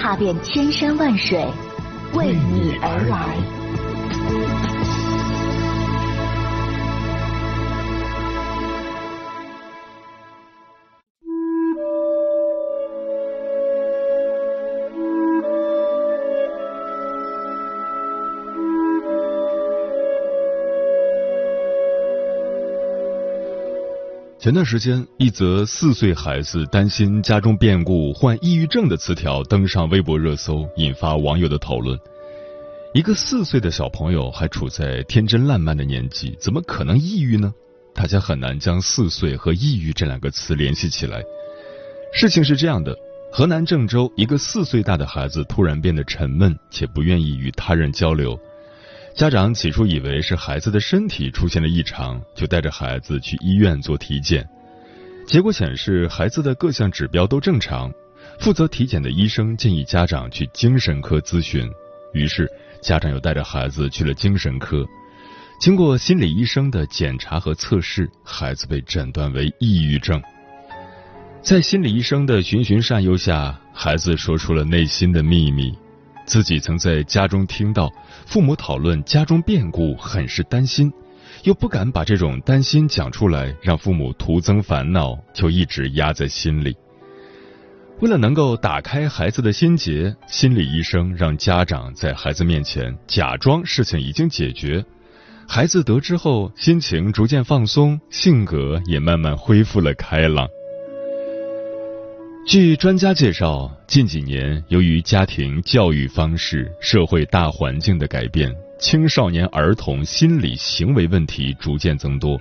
踏遍千山万水，为你而来。前段时间，一则四岁孩子担心家中变故患抑郁症的词条登上微博热搜，引发网友的讨论。一个四岁的小朋友还处在天真烂漫的年纪，怎么可能抑郁呢？大家很难将四岁和抑郁这两个词联系起来。事情是这样的：河南郑州一个四岁大的孩子突然变得沉闷，且不愿意与他人交流。家长起初以为是孩子的身体出现了异常，就带着孩子去医院做体检。结果显示，孩子的各项指标都正常。负责体检的医生建议家长去精神科咨询，于是家长又带着孩子去了精神科。经过心理医生的检查和测试，孩子被诊断为抑郁症。在心理医生的循循善诱下，孩子说出了内心的秘密。自己曾在家中听到父母讨论家中变故，很是担心，又不敢把这种担心讲出来，让父母徒增烦恼，就一直压在心里。为了能够打开孩子的心结，心理医生让家长在孩子面前假装事情已经解决。孩子得知后，心情逐渐放松，性格也慢慢恢复了开朗。据专家介绍，近几年由于家庭教育方式、社会大环境的改变，青少年儿童心理行为问题逐渐增多。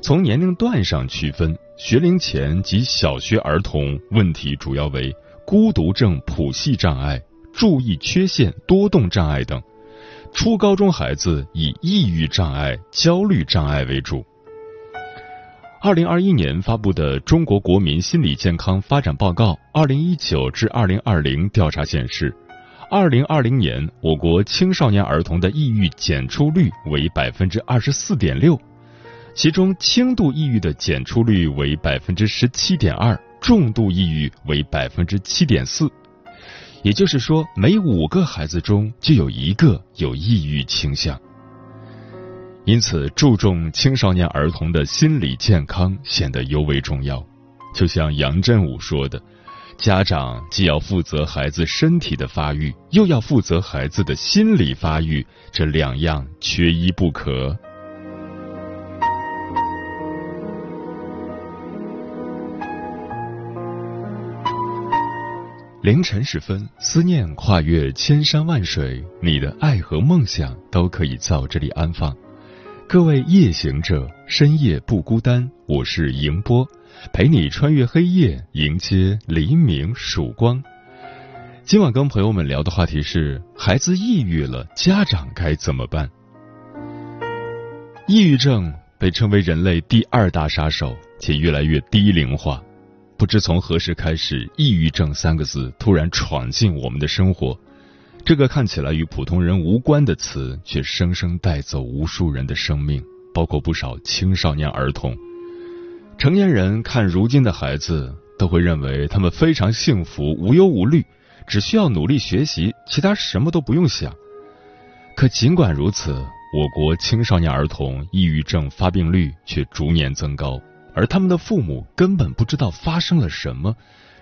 从年龄段上区分，学龄前及小学儿童问题主要为孤独症谱系障碍、注意缺陷多动障碍等；初高中孩子以抑郁障碍、焦虑障碍为主。二零二一年发布的《中国国民心理健康发展报告（二零一九至二零二零）》调查显示，二零二零年我国青少年儿童的抑郁检出率为百分之二十四点六，其中轻度抑郁的检出率为百分之十七点二，重度抑郁为百分之七点四。也就是说，每五个孩子中就有一个有抑郁倾向。因此，注重青少年儿童的心理健康显得尤为重要。就像杨振武说的：“家长既要负责孩子身体的发育，又要负责孩子的心理发育，这两样缺一不可。”凌晨时分，思念跨越千山万水，你的爱和梦想都可以在这里安放。各位夜行者，深夜不孤单。我是迎波，陪你穿越黑夜，迎接黎明曙光。今晚跟朋友们聊的话题是：孩子抑郁了，家长该怎么办？抑郁症被称为人类第二大杀手，且越来越低龄化。不知从何时开始，“抑郁症”三个字突然闯进我们的生活。这个看起来与普通人无关的词，却生生带走无数人的生命，包括不少青少年儿童。成年人看如今的孩子，都会认为他们非常幸福、无忧无虑，只需要努力学习，其他什么都不用想。可尽管如此，我国青少年儿童抑郁症发病率却逐年增高，而他们的父母根本不知道发生了什么，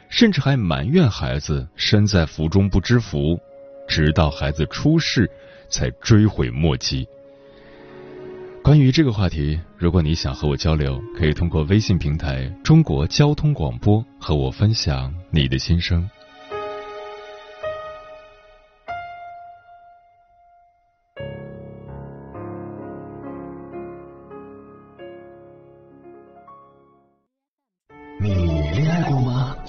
甚至还埋怨孩子身在福中不知福。直到孩子出事，才追悔莫及。关于这个话题，如果你想和我交流，可以通过微信平台“中国交通广播”和我分享你的心声。你？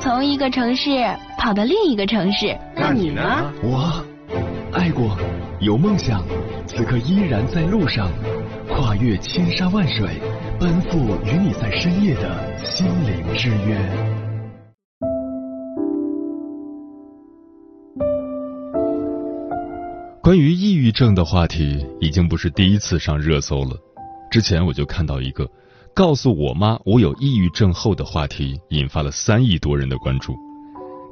从一个城市跑到另一个城市。那你呢？我爱过，有梦想，此刻依然在路上，跨越千山万水，奔赴与你在深夜的心灵之约。关于抑郁症的话题已经不是第一次上热搜了。之前我就看到一个“告诉我妈我有抑郁症后”的话题，引发了三亿多人的关注。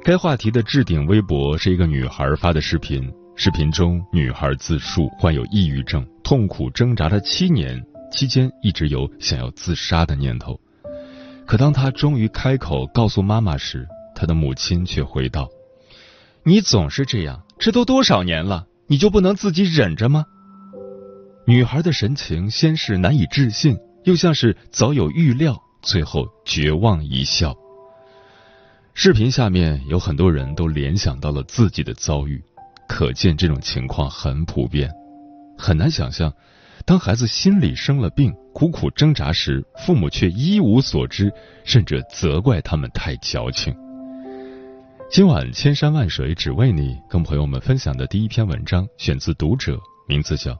该话题的置顶微博是一个女孩发的视频，视频中女孩自述患有抑郁症，痛苦挣扎了七年，期间一直有想要自杀的念头。可当她终于开口告诉妈妈时，她的母亲却回道：“你总是这样，这都多少年了。”你就不能自己忍着吗？女孩的神情先是难以置信，又像是早有预料，最后绝望一笑。视频下面有很多人都联想到了自己的遭遇，可见这种情况很普遍。很难想象，当孩子心里生了病，苦苦挣扎时，父母却一无所知，甚至责怪他们太矫情。今晚千山万水只为你，跟朋友们分享的第一篇文章选自《读者》，名字叫《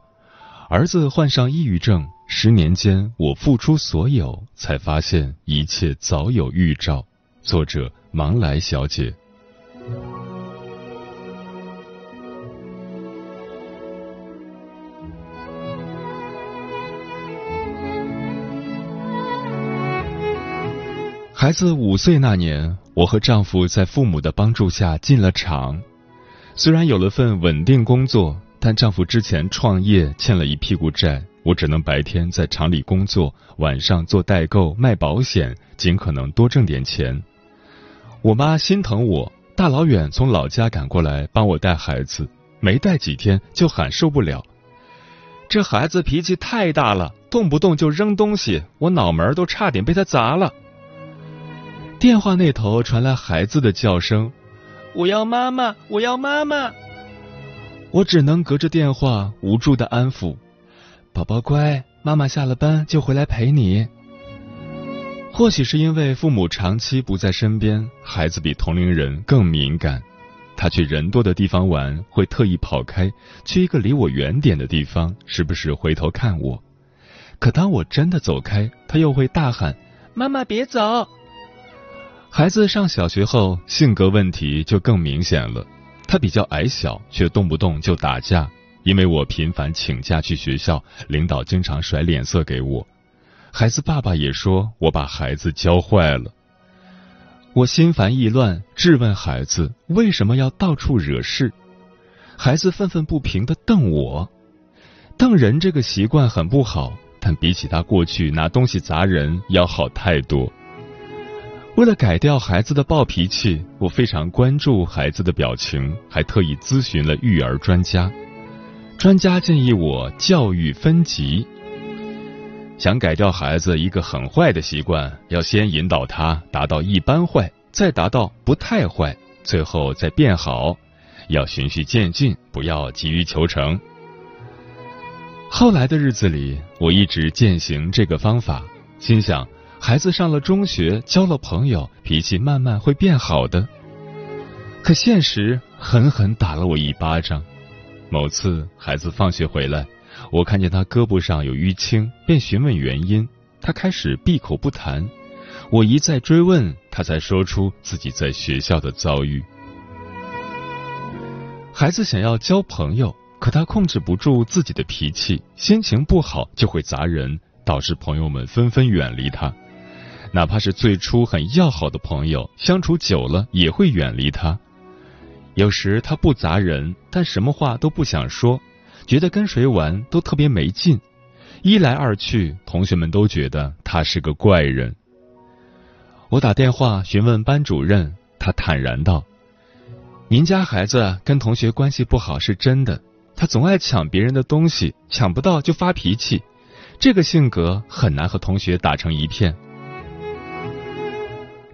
儿子患上抑郁症，十年间我付出所有，才发现一切早有预兆》，作者芒来小姐。孩子五岁那年，我和丈夫在父母的帮助下进了厂。虽然有了份稳定工作，但丈夫之前创业欠了一屁股债，我只能白天在厂里工作，晚上做代购卖保险，尽可能多挣点钱。我妈心疼我，大老远从老家赶过来帮我带孩子，没带几天就喊受不了。这孩子脾气太大了，动不动就扔东西，我脑门都差点被他砸了。电话那头传来孩子的叫声：“我要妈妈，我要妈妈。”我只能隔着电话无助的安抚：“宝宝乖，妈妈下了班就回来陪你。”或许是因为父母长期不在身边，孩子比同龄人更敏感。他去人多的地方玩，会特意跑开，去一个离我远点的地方，时不时回头看我。可当我真的走开，他又会大喊：“妈妈别走！”孩子上小学后，性格问题就更明显了。他比较矮小，却动不动就打架。因为我频繁请假去学校，领导经常甩脸色给我。孩子爸爸也说我把孩子教坏了。我心烦意乱，质问孩子为什么要到处惹事。孩子愤愤不平的瞪我。瞪人这个习惯很不好，但比起他过去拿东西砸人要好太多。为了改掉孩子的暴脾气，我非常关注孩子的表情，还特意咨询了育儿专家。专家建议我教育分级，想改掉孩子一个很坏的习惯，要先引导他达到一般坏，再达到不太坏，最后再变好，要循序渐进，不要急于求成。后来的日子里，我一直践行这个方法，心想。孩子上了中学，交了朋友，脾气慢慢会变好的。可现实狠狠打了我一巴掌。某次孩子放学回来，我看见他胳膊上有淤青，便询问原因。他开始闭口不谈。我一再追问，他才说出自己在学校的遭遇。孩子想要交朋友，可他控制不住自己的脾气，心情不好就会砸人，导致朋友们纷纷远离他。哪怕是最初很要好的朋友，相处久了也会远离他。有时他不砸人，但什么话都不想说，觉得跟谁玩都特别没劲。一来二去，同学们都觉得他是个怪人。我打电话询问班主任，他坦然道：“您家孩子跟同学关系不好是真的，他总爱抢别人的东西，抢不到就发脾气，这个性格很难和同学打成一片。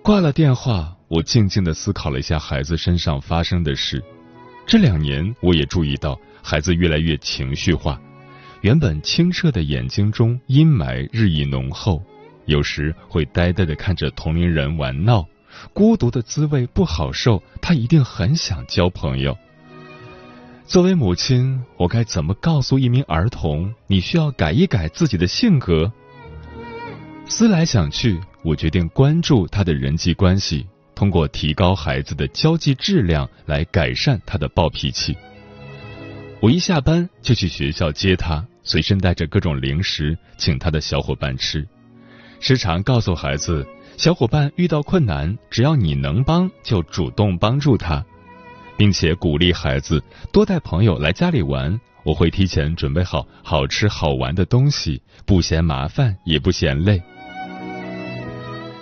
挂了电话，我静静地思考了一下孩子身上发生的事。这两年，我也注意到孩子越来越情绪化，原本清澈的眼睛中阴霾日益浓厚，有时会呆呆地看着同龄人玩闹，孤独的滋味不好受，他一定很想交朋友。作为母亲，我该怎么告诉一名儿童，你需要改一改自己的性格？思来想去。我决定关注他的人际关系，通过提高孩子的交际质量来改善他的暴脾气。我一下班就去学校接他，随身带着各种零食，请他的小伙伴吃。时常告诉孩子，小伙伴遇到困难，只要你能帮，就主动帮助他，并且鼓励孩子多带朋友来家里玩。我会提前准备好好吃好玩的东西，不嫌麻烦，也不嫌累。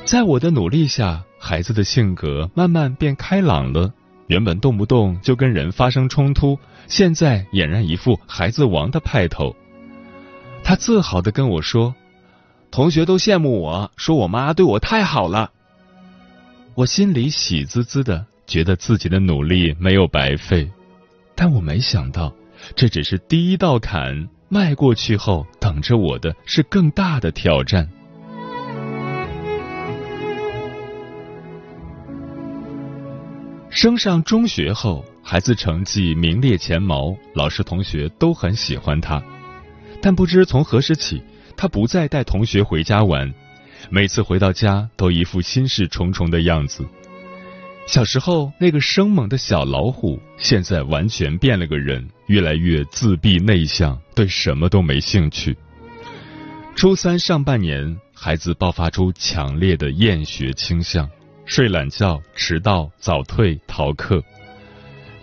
在我的努力下，孩子的性格慢慢变开朗了。原本动不动就跟人发生冲突，现在俨然一副孩子王的派头。他自豪的跟我说：“同学都羡慕我，说我妈对我太好了。”我心里喜滋滋的，觉得自己的努力没有白费。但我没想到，这只是第一道坎，迈过去后，等着我的是更大的挑战。升上中学后，孩子成绩名列前茅，老师同学都很喜欢他。但不知从何时起，他不再带同学回家玩，每次回到家都一副心事重重的样子。小时候那个生猛的小老虎，现在完全变了个人，越来越自闭内向，对什么都没兴趣。初三上半年，孩子爆发出强烈的厌学倾向。睡懒觉、迟到、早退、逃课，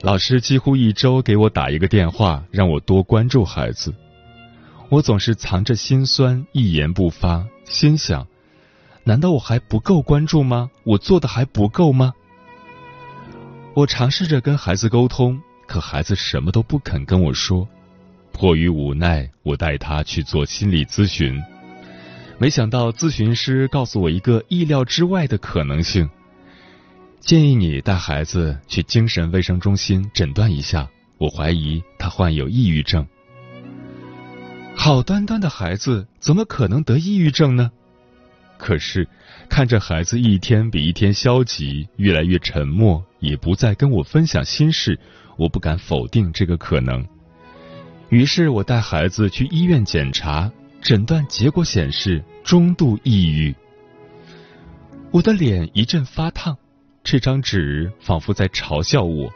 老师几乎一周给我打一个电话，让我多关注孩子。我总是藏着心酸，一言不发，心想：难道我还不够关注吗？我做的还不够吗？我尝试着跟孩子沟通，可孩子什么都不肯跟我说。迫于无奈，我带他去做心理咨询，没想到咨询师告诉我一个意料之外的可能性。建议你带孩子去精神卫生中心诊断一下，我怀疑他患有抑郁症。好端端的孩子怎么可能得抑郁症呢？可是看着孩子一天比一天消极，越来越沉默，也不再跟我分享心事，我不敢否定这个可能。于是我带孩子去医院检查，诊断结果显示中度抑郁。我的脸一阵发烫。这张纸仿佛在嘲笑我：“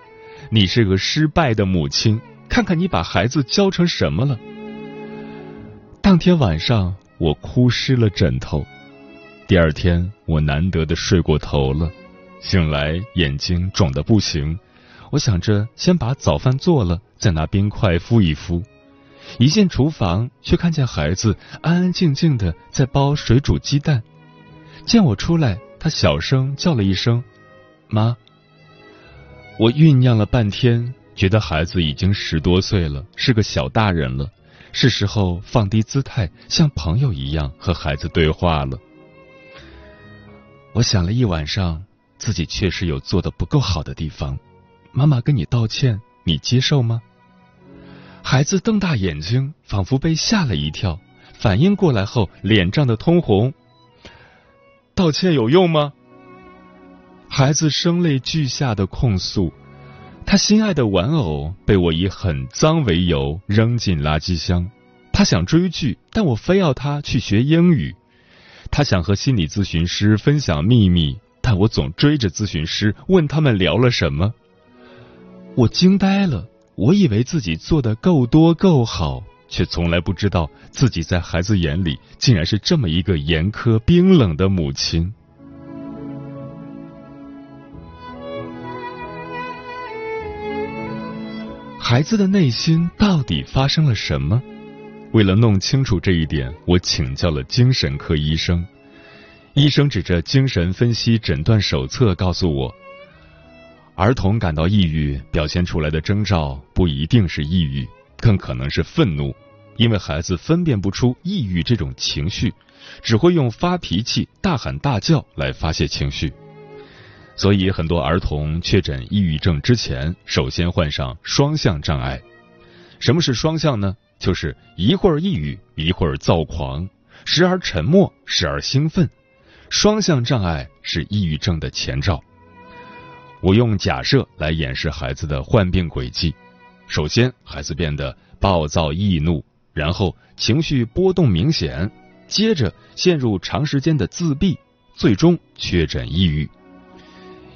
你是个失败的母亲，看看你把孩子教成什么了。”当天晚上，我哭湿了枕头。第二天，我难得的睡过头了，醒来眼睛肿得不行。我想着先把早饭做了，再拿冰块敷一敷。一进厨房，却看见孩子安安静静的在剥水煮鸡蛋。见我出来，他小声叫了一声。妈，我酝酿了半天，觉得孩子已经十多岁了，是个小大人了，是时候放低姿态，像朋友一样和孩子对话了。我想了一晚上，自己确实有做的不够好的地方，妈妈跟你道歉，你接受吗？孩子瞪大眼睛，仿佛被吓了一跳，反应过来后，脸涨得通红。道歉有用吗？孩子声泪俱下的控诉，他心爱的玩偶被我以很脏为由扔进垃圾箱。他想追剧，但我非要他去学英语。他想和心理咨询师分享秘密，但我总追着咨询师问他们聊了什么。我惊呆了，我以为自己做的够多够好，却从来不知道自己在孩子眼里竟然是这么一个严苛冰冷的母亲。孩子的内心到底发生了什么？为了弄清楚这一点，我请教了精神科医生。医生指着精神分析诊断手册告诉我：“儿童感到抑郁，表现出来的征兆不一定是抑郁，更可能是愤怒，因为孩子分辨不出抑郁这种情绪，只会用发脾气、大喊大叫来发泄情绪。所以，很多儿童确诊抑郁症之前，首先患上双向障碍。什么是双向呢？就是一会儿抑郁，一会儿躁狂，时而沉默，时而兴奋。双向障碍是抑郁症的前兆。我用假设来演示孩子的患病轨迹：首先，孩子变得暴躁易怒，然后情绪波动明显，接着陷入长时间的自闭，最终确诊抑郁。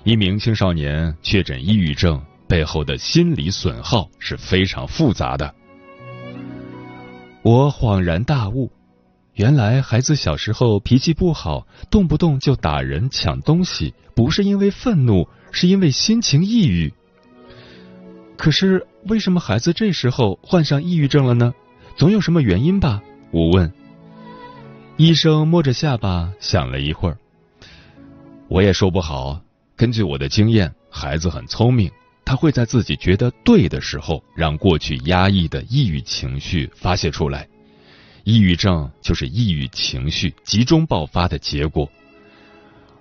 一名青少年确诊抑郁症背后的心理损耗是非常复杂的。我恍然大悟，原来孩子小时候脾气不好，动不动就打人、抢东西，不是因为愤怒。是因为心情抑郁，可是为什么孩子这时候患上抑郁症了呢？总有什么原因吧？我问。医生摸着下巴想了一会儿，我也说不好。根据我的经验，孩子很聪明，他会在自己觉得对的时候，让过去压抑的抑郁情绪发泄出来。抑郁症就是抑郁情绪集中爆发的结果。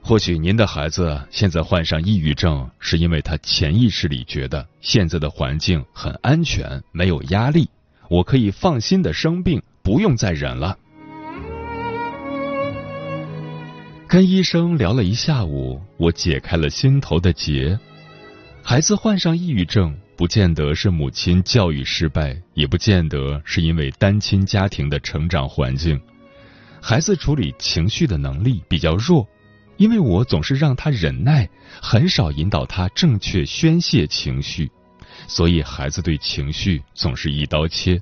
或许您的孩子现在患上抑郁症，是因为他潜意识里觉得现在的环境很安全，没有压力，我可以放心的生病，不用再忍了。跟医生聊了一下午，我解开了心头的结。孩子患上抑郁症，不见得是母亲教育失败，也不见得是因为单亲家庭的成长环境，孩子处理情绪的能力比较弱。因为我总是让他忍耐，很少引导他正确宣泄情绪，所以孩子对情绪总是一刀切。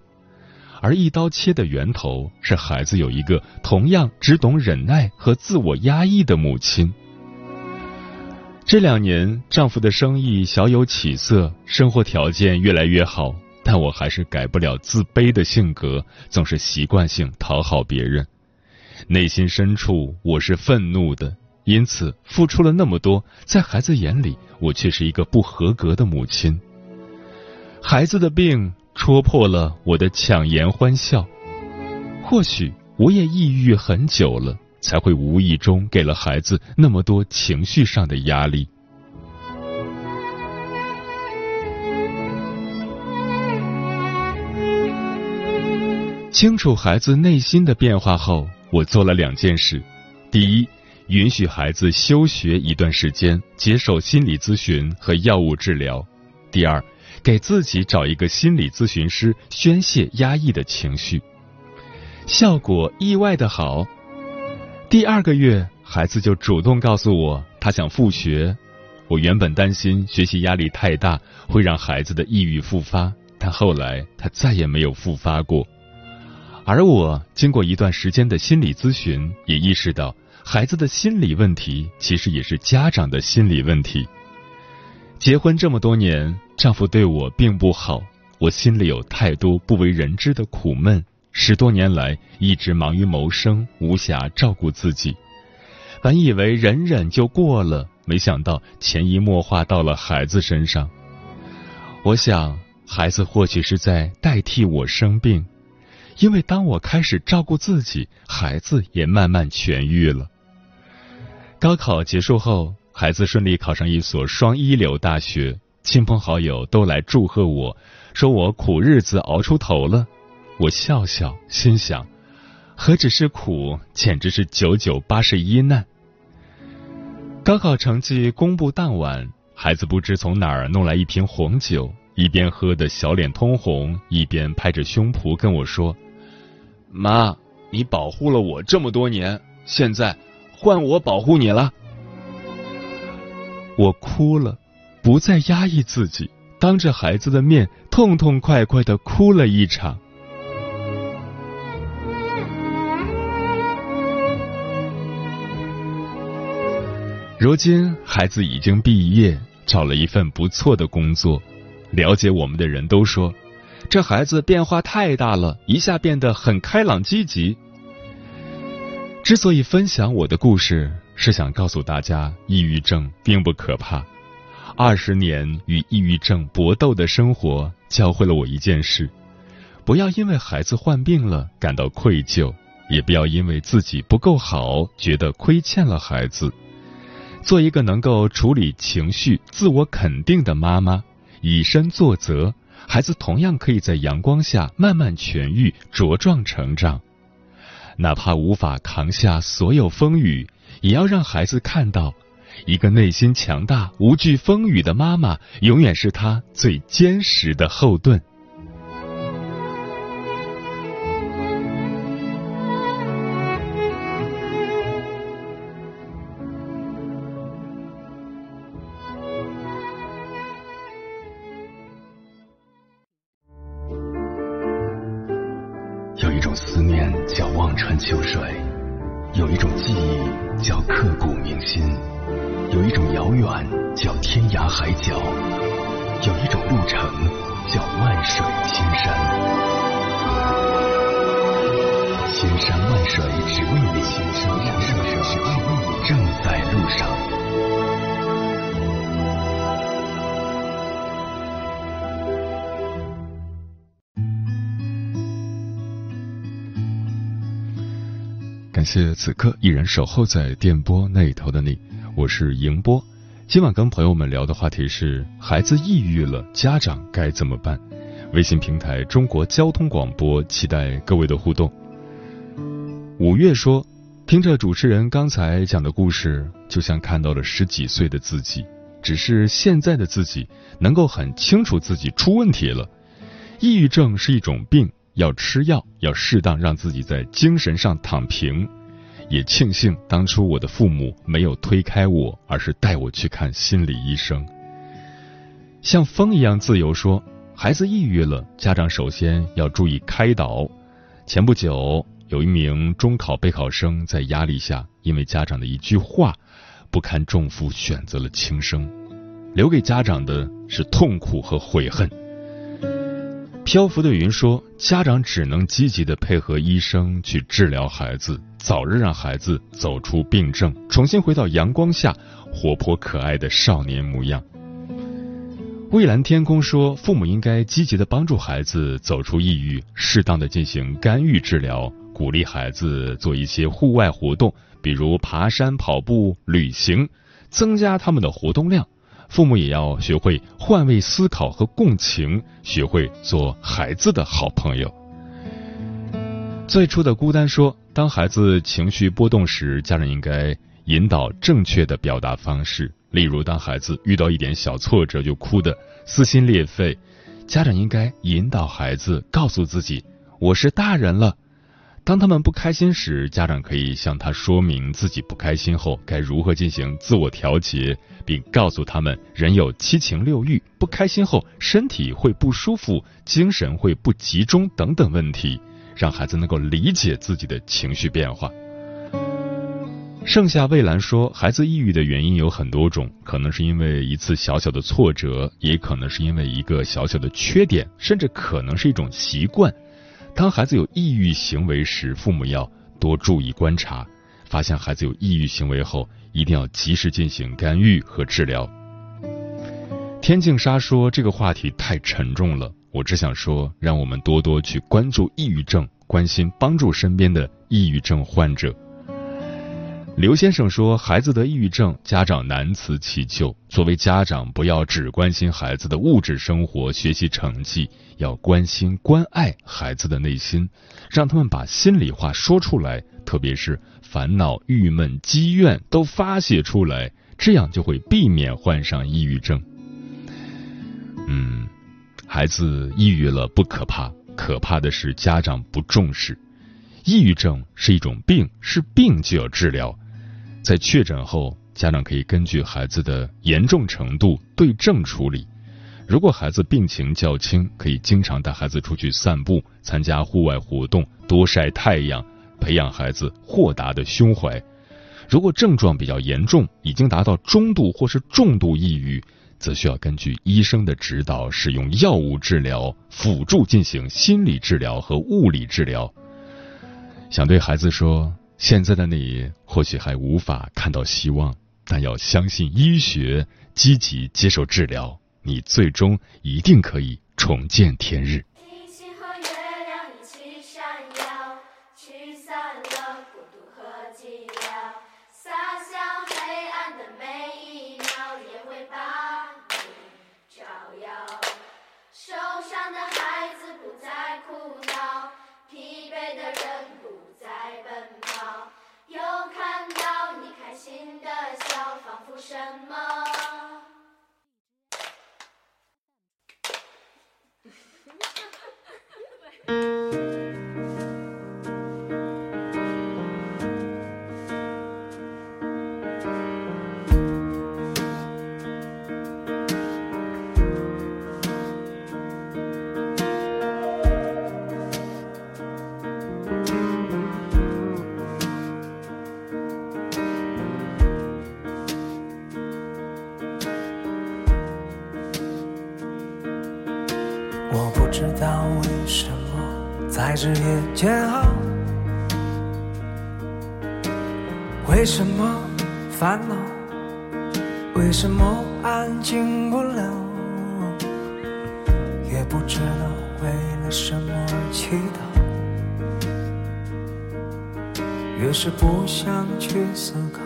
而一刀切的源头是孩子有一个同样只懂忍耐和自我压抑的母亲。这两年，丈夫的生意小有起色，生活条件越来越好，但我还是改不了自卑的性格，总是习惯性讨好别人。内心深处，我是愤怒的。因此，付出了那么多，在孩子眼里，我却是一个不合格的母亲。孩子的病戳破了我的强颜欢笑。或许我也抑郁很久了，才会无意中给了孩子那么多情绪上的压力。清楚孩子内心的变化后，我做了两件事：第一。允许孩子休学一段时间，接受心理咨询和药物治疗。第二，给自己找一个心理咨询师宣泄压抑的情绪，效果意外的好。第二个月，孩子就主动告诉我他想复学。我原本担心学习压力太大会让孩子的抑郁复发，但后来他再也没有复发过。而我经过一段时间的心理咨询，也意识到。孩子的心理问题，其实也是家长的心理问题。结婚这么多年，丈夫对我并不好，我心里有太多不为人知的苦闷。十多年来，一直忙于谋生，无暇照顾自己。本以为忍忍就过了，没想到潜移默化到了孩子身上。我想，孩子或许是在代替我生病，因为当我开始照顾自己，孩子也慢慢痊愈了。高考结束后，孩子顺利考上一所双一流大学，亲朋好友都来祝贺我，说我苦日子熬出头了。我笑笑，心想，何止是苦，简直是九九八十一难。高考成绩公布当晚，孩子不知从哪儿弄来一瓶红酒，一边喝得小脸通红，一边拍着胸脯跟我说：“妈，你保护了我这么多年，现在。”换我保护你了，我哭了，不再压抑自己，当着孩子的面痛痛快快的哭了一场。如今孩子已经毕业，找了一份不错的工作。了解我们的人都说，这孩子变化太大了，一下变得很开朗积极。之所以分享我的故事，是想告诉大家，抑郁症并不可怕，二十年与抑郁症搏斗的生活，教会了我一件事：不要因为孩子患病了感到愧疚，也不要因为自己不够好觉得亏欠了孩子。做一个能够处理情绪、自我肯定的妈妈，以身作则，孩子同样可以在阳光下慢慢痊愈、茁壮成长。哪怕无法扛下所有风雨，也要让孩子看到，一个内心强大、无惧风雨的妈妈，永远是他最坚实的后盾。谢此刻依然守候在电波那头的你，我是迎波。今晚跟朋友们聊的话题是：孩子抑郁了，家长该怎么办？微信平台中国交通广播，期待各位的互动。五月说，听着主持人刚才讲的故事，就像看到了十几岁的自己，只是现在的自己能够很清楚自己出问题了。抑郁症是一种病。要吃药，要适当让自己在精神上躺平。也庆幸当初我的父母没有推开我，而是带我去看心理医生。像风一样自由说，孩子抑郁了，家长首先要注意开导。前不久，有一名中考备考生在压力下，因为家长的一句话，不堪重负选择了轻生，留给家长的是痛苦和悔恨。漂浮的云说：“家长只能积极的配合医生去治疗孩子，早日让孩子走出病症，重新回到阳光下活泼可爱的少年模样。”蔚蓝天空说：“父母应该积极的帮助孩子走出抑郁，适当的进行干预治疗，鼓励孩子做一些户外活动，比如爬山、跑步、旅行，增加他们的活动量。”父母也要学会换位思考和共情，学会做孩子的好朋友。最初的孤单说，当孩子情绪波动时，家长应该引导正确的表达方式。例如，当孩子遇到一点小挫折就哭得撕心裂肺，家长应该引导孩子告诉自己：“我是大人了。”当他们不开心时，家长可以向他说明自己不开心后该如何进行自我调节，并告诉他们人有七情六欲，不开心后身体会不舒服、精神会不集中等等问题，让孩子能够理解自己的情绪变化。盛夏蔚蓝说，孩子抑郁的原因有很多种，可能是因为一次小小的挫折，也可能是因为一个小小的缺点，甚至可能是一种习惯。当孩子有抑郁行为时，父母要多注意观察，发现孩子有抑郁行为后，一定要及时进行干预和治疗。天净沙说这个话题太沉重了，我只想说，让我们多多去关注抑郁症，关心帮助身边的抑郁症患者。刘先生说，孩子得抑郁症，家长难辞其咎。作为家长，不要只关心孩子的物质生活、学习成绩，要关心关爱孩子的内心，让他们把心里话说出来，特别是烦恼、郁闷、积怨都发泄出来，这样就会避免患上抑郁症。嗯，孩子抑郁了不可怕，可怕的是家长不重视。抑郁症是一种病，是病就要治疗。在确诊后，家长可以根据孩子的严重程度对症处理。如果孩子病情较轻，可以经常带孩子出去散步，参加户外活动，多晒太阳，培养孩子豁达的胸怀。如果症状比较严重，已经达到中度或是重度抑郁，则需要根据医生的指导使用药物治疗，辅助进行心理治疗和物理治疗。想对孩子说。现在的你或许还无法看到希望，但要相信医学，积极接受治疗，你最终一定可以重见天日。什么？为什么安静不了？也不知道为了什么而祈祷。越是不想去思考，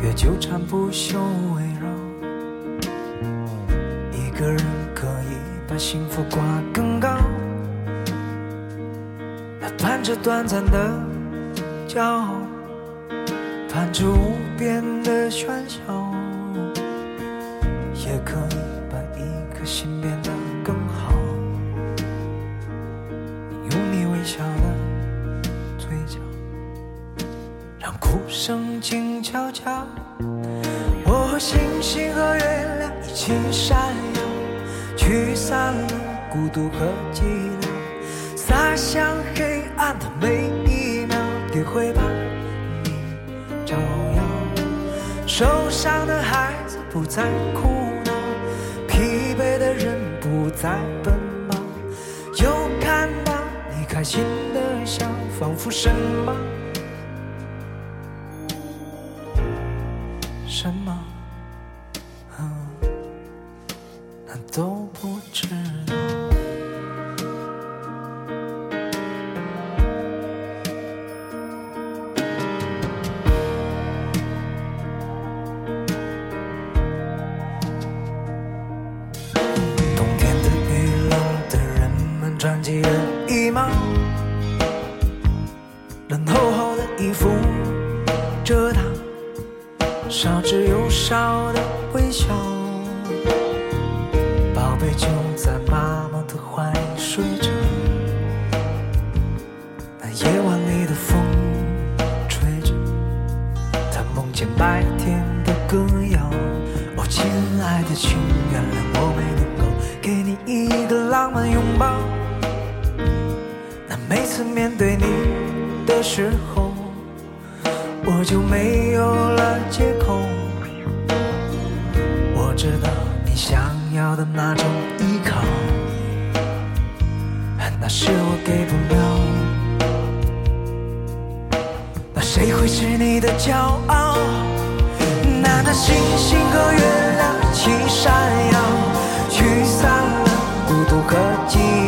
越纠缠不休围绕。一个人可以把幸福挂更高。盼着短暂的骄傲，盼着无边的喧嚣，也可以把一颗心变得更好。用你微笑的嘴角，让哭声静悄悄。我和星星和月亮一起闪耀，驱散了孤独和寂寥。洒向黑暗的每一秒，也会把受伤的孩子不再哭闹，疲惫的人不再奔忙。又看到你开心的笑，仿佛什么面对你的时候，我就没有了借口。我知道你想要的那种依靠，但是我给不了。那谁会是你的骄傲？那颗星星和月亮，一起闪耀，驱散了孤独和寂寞。